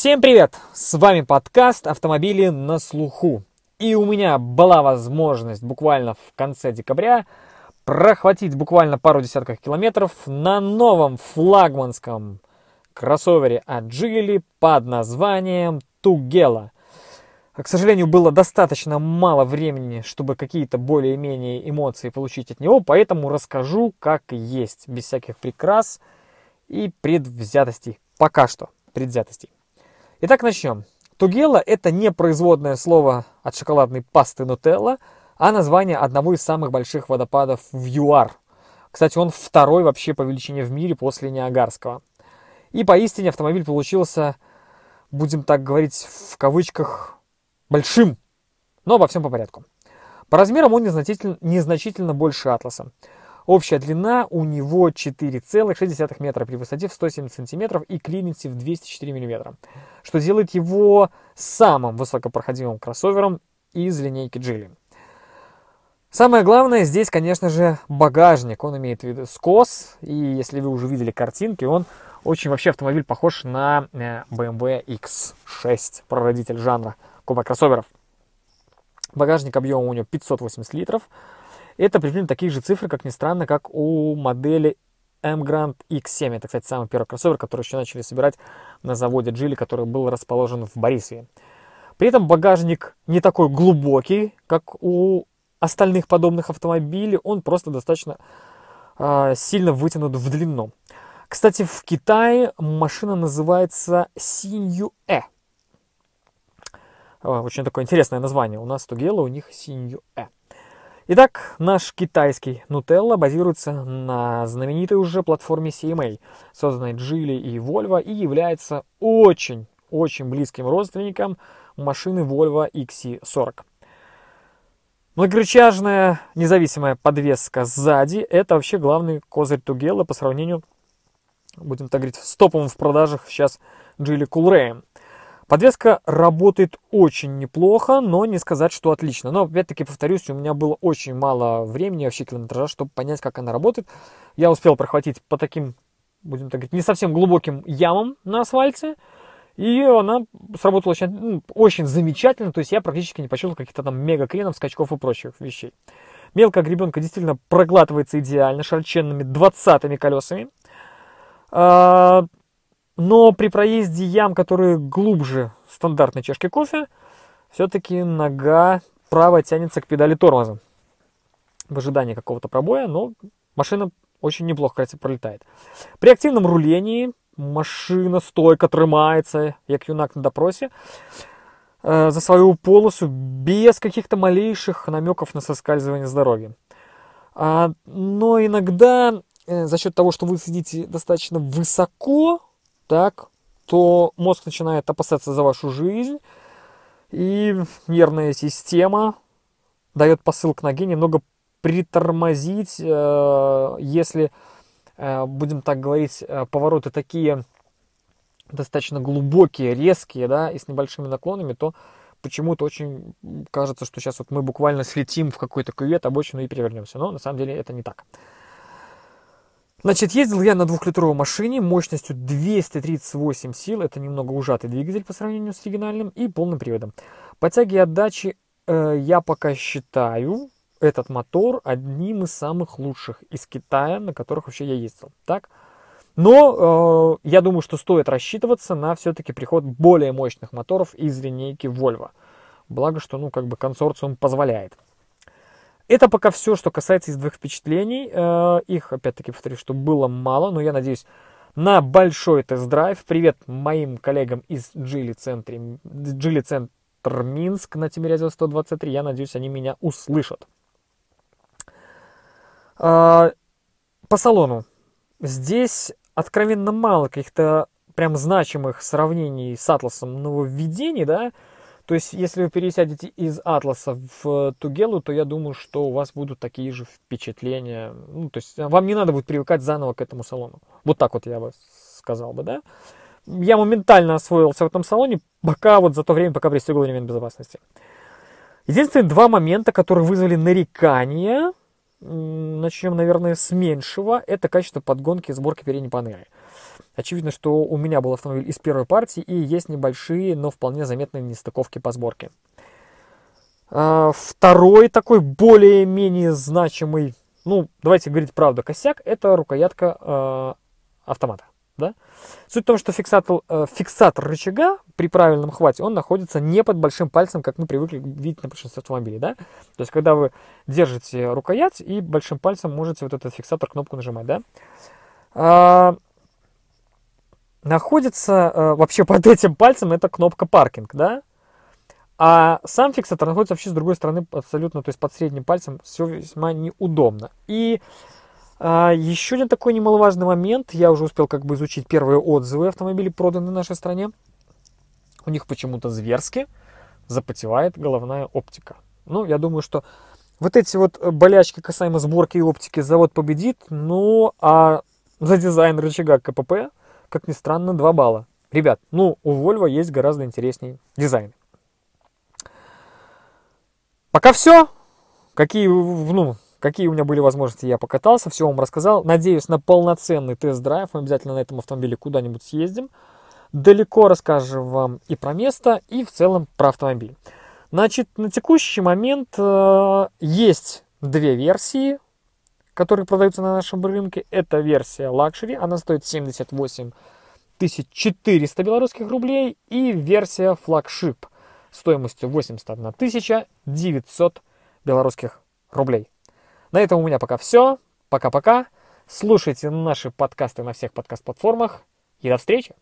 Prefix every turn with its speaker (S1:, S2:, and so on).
S1: Всем привет! С вами подкаст «Автомобили на слуху». И у меня была возможность буквально в конце декабря прохватить буквально пару десятков километров на новом флагманском кроссовере от Geely под названием Тугела. К сожалению, было достаточно мало времени, чтобы какие-то более-менее эмоции получить от него, поэтому расскажу, как есть, без всяких прикрас и предвзятостей. Пока что предвзятостей. Итак, начнем. Тугела – это не производное слово от шоколадной пасты Нутелла, а название одного из самых больших водопадов в ЮАР. Кстати, он второй вообще по величине в мире после Ниагарского. И поистине автомобиль получился, будем так говорить, в кавычках, большим, но обо всем по порядку. По размерам он незначительно, незначительно больше Атласа. Общая длина у него 4,6 метра при высоте в 170 сантиметров и клиренсе в 204 миллиметра, что делает его самым высокопроходимым кроссовером из линейки Geely. Самое главное здесь, конечно же, багажник. Он имеет вид скос, и если вы уже видели картинки, он очень вообще автомобиль похож на э, BMW X6, прародитель жанра куба кроссоверов. Багажник объемом у него 580 литров, это примерно такие же цифры, как ни странно, как у модели M Grand X7. Это, кстати, самый первый кроссовер, который еще начали собирать на заводе Geely, который был расположен в Борисове. При этом багажник не такой глубокий, как у остальных подобных автомобилей. Он просто достаточно э, сильно вытянут в длину. Кстати, в Китае машина называется Синьюэ. Очень такое интересное название. У нас Тугела, у них Синьюэ. Итак, наш китайский Nutella базируется на знаменитой уже платформе CMA, созданной Geely и Volvo, и является очень-очень близким родственником машины Volvo XC40. Многорычажная независимая подвеска сзади – это вообще главный козырь Тугела по сравнению, будем так говорить, с топовым в продажах сейчас Geely Coolray. Подвеска работает очень неплохо, но не сказать, что отлично. Но опять-таки повторюсь, у меня было очень мало времени, вообще километража, чтобы понять, как она работает. Я успел прохватить по таким, будем так говорить, не совсем глубоким ямам на асфальте. И она сработала очень, ну, очень замечательно, то есть я практически не почувствовал каких-то там мега-кренов, скачков и прочих вещей. Мелкая гребенка действительно проглатывается идеально широченными 20 колесами. А, но при проезде ям, которые глубже стандартной чашки кофе, все-таки нога правая тянется к педали тормоза. В ожидании какого-то пробоя, но машина очень неплохо, кстати, пролетает. При активном рулении машина стойко трымается, як юнак на допросе, э, за свою полосу без каких-то малейших намеков на соскальзывание с дороги. А, но иногда э, за счет того, что вы сидите достаточно высоко, так, то мозг начинает опасаться за вашу жизнь, и нервная система дает посыл к ноге немного притормозить, э, если, э, будем так говорить, э, повороты такие достаточно глубокие, резкие, да, и с небольшими наклонами, то почему-то очень кажется, что сейчас вот мы буквально слетим в какой-то кювет, обочину и перевернемся. Но на самом деле это не так. Значит, ездил я на двухлитровой машине мощностью 238 сил, это немного ужатый двигатель по сравнению с оригинальным, и полным приводом. По тяге и отдаче э, я пока считаю этот мотор одним из самых лучших из Китая, на которых вообще я ездил. Так? Но э, я думаю, что стоит рассчитываться на все-таки приход более мощных моторов из линейки Volvo. Благо, что ну, как бы консорциум позволяет. Это пока все, что касается из двух впечатлений. Э, их, опять-таки, повторюсь, что было мало, но я надеюсь на большой тест-драйв. Привет моим коллегам из Центре, Geely Центр Минск на Тимирязева 123. Я надеюсь, они меня услышат. Э, по салону. Здесь откровенно мало каких-то прям значимых сравнений с Атласом нововведений, да, то есть, если вы пересядете из Атласа в Тугелу, то я думаю, что у вас будут такие же впечатления. Ну, то есть, вам не надо будет привыкать заново к этому салону. Вот так вот я бы сказал бы, да. Я моментально освоился в этом салоне, пока вот за то время, пока пристегивал ремень безопасности. Единственные два момента, которые вызвали нарекания, начнем, наверное, с меньшего, это качество подгонки и сборки передней панели. Очевидно, что у меня был автомобиль из первой партии, и есть небольшие, но вполне заметные нестыковки по сборке. А, второй такой более-менее значимый, ну, давайте говорить правду, косяк, это рукоятка э, автомата. Да? Суть в том, что фиксатор, э, фиксатор рычага при правильном хвате, он находится не под большим пальцем, как мы привыкли видеть на большинстве автомобилей. Да? То есть, когда вы держите рукоять и большим пальцем можете вот этот фиксатор кнопку нажимать. Да? А, находится э, вообще под этим пальцем эта кнопка паркинг. Да? А сам фиксатор находится вообще с другой стороны абсолютно, то есть под средним пальцем, все весьма неудобно. И а, еще один такой немаловажный момент, я уже успел как бы изучить первые отзывы автомобилей, проданные в нашей стране. У них почему-то зверски запотевает головная оптика. Ну, я думаю, что вот эти вот болячки касаемо сборки и оптики завод победит, ну, а за дизайн рычага КПП, как ни странно, 2 балла. Ребят, ну, у Volvo есть гораздо интереснее дизайн. Пока все. Какие, ну, какие у меня были возможности, я покатался, все вам рассказал. Надеюсь на полноценный тест-драйв. Мы обязательно на этом автомобиле куда-нибудь съездим. Далеко расскажем вам и про место, и в целом про автомобиль. Значит, на текущий момент э, есть две версии, которые продаются на нашем рынке. Это версия Luxury, она стоит 78 400 белорусских рублей. И версия Flagship – стоимостью 81 900 белорусских рублей. На этом у меня пока все. Пока-пока. Слушайте наши подкасты на всех подкаст-платформах. И до встречи!